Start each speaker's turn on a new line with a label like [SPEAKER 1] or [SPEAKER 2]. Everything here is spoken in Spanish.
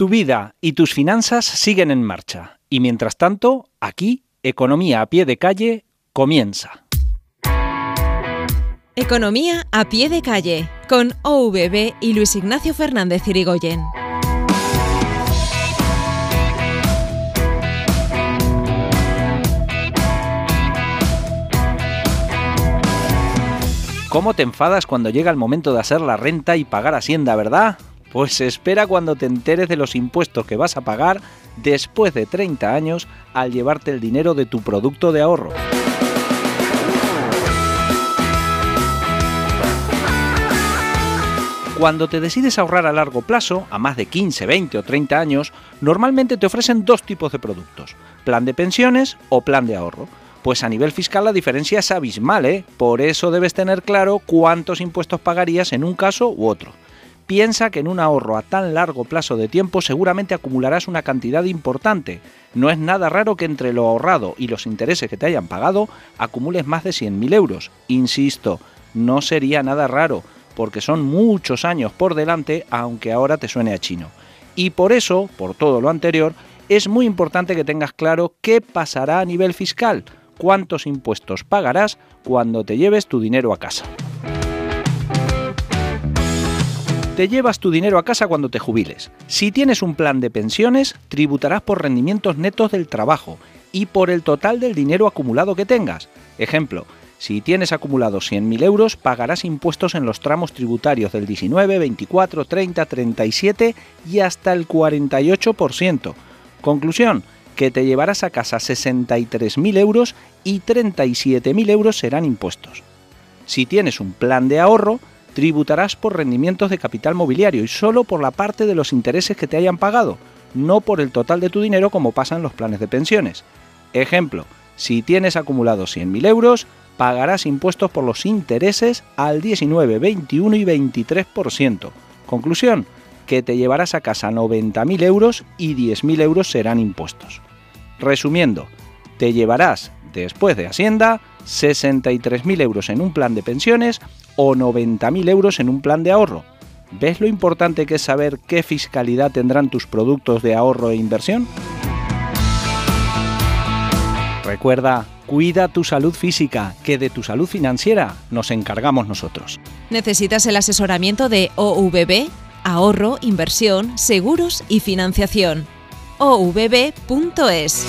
[SPEAKER 1] Tu vida y tus finanzas siguen en marcha. Y mientras tanto, aquí, Economía a pie de calle comienza.
[SPEAKER 2] Economía a pie de calle con OVB y Luis Ignacio Fernández Irigoyen.
[SPEAKER 1] ¿Cómo te enfadas cuando llega el momento de hacer la renta y pagar Hacienda, verdad? Pues espera cuando te enteres de los impuestos que vas a pagar después de 30 años al llevarte el dinero de tu producto de ahorro. Cuando te decides ahorrar a largo plazo, a más de 15, 20 o 30 años, normalmente te ofrecen dos tipos de productos, plan de pensiones o plan de ahorro. Pues a nivel fiscal la diferencia es abismal, ¿eh? Por eso debes tener claro cuántos impuestos pagarías en un caso u otro. Piensa que en un ahorro a tan largo plazo de tiempo seguramente acumularás una cantidad importante. No es nada raro que entre lo ahorrado y los intereses que te hayan pagado acumules más de 100.000 euros. Insisto, no sería nada raro, porque son muchos años por delante, aunque ahora te suene a chino. Y por eso, por todo lo anterior, es muy importante que tengas claro qué pasará a nivel fiscal, cuántos impuestos pagarás cuando te lleves tu dinero a casa. Te llevas tu dinero a casa cuando te jubiles. Si tienes un plan de pensiones, tributarás por rendimientos netos del trabajo y por el total del dinero acumulado que tengas. Ejemplo, si tienes acumulado 100.000 euros, pagarás impuestos en los tramos tributarios del 19, 24, 30, 37 y hasta el 48%. Conclusión, que te llevarás a casa 63.000 euros y 37.000 euros serán impuestos. Si tienes un plan de ahorro, tributarás por rendimientos de capital mobiliario y solo por la parte de los intereses que te hayan pagado, no por el total de tu dinero como pasa en los planes de pensiones. Ejemplo, si tienes acumulado 100.000 euros, pagarás impuestos por los intereses al 19, 21 y 23%. Conclusión, que te llevarás a casa 90.000 euros y 10.000 euros serán impuestos. Resumiendo, te llevarás, después de Hacienda, 63.000 euros en un plan de pensiones o 90.000 euros en un plan de ahorro. ¿Ves lo importante que es saber qué fiscalidad tendrán tus productos de ahorro e inversión? Recuerda, cuida tu salud física, que de tu salud financiera nos encargamos nosotros.
[SPEAKER 2] ¿Necesitas el asesoramiento de OVB? Ahorro, inversión, seguros y financiación. ovb.es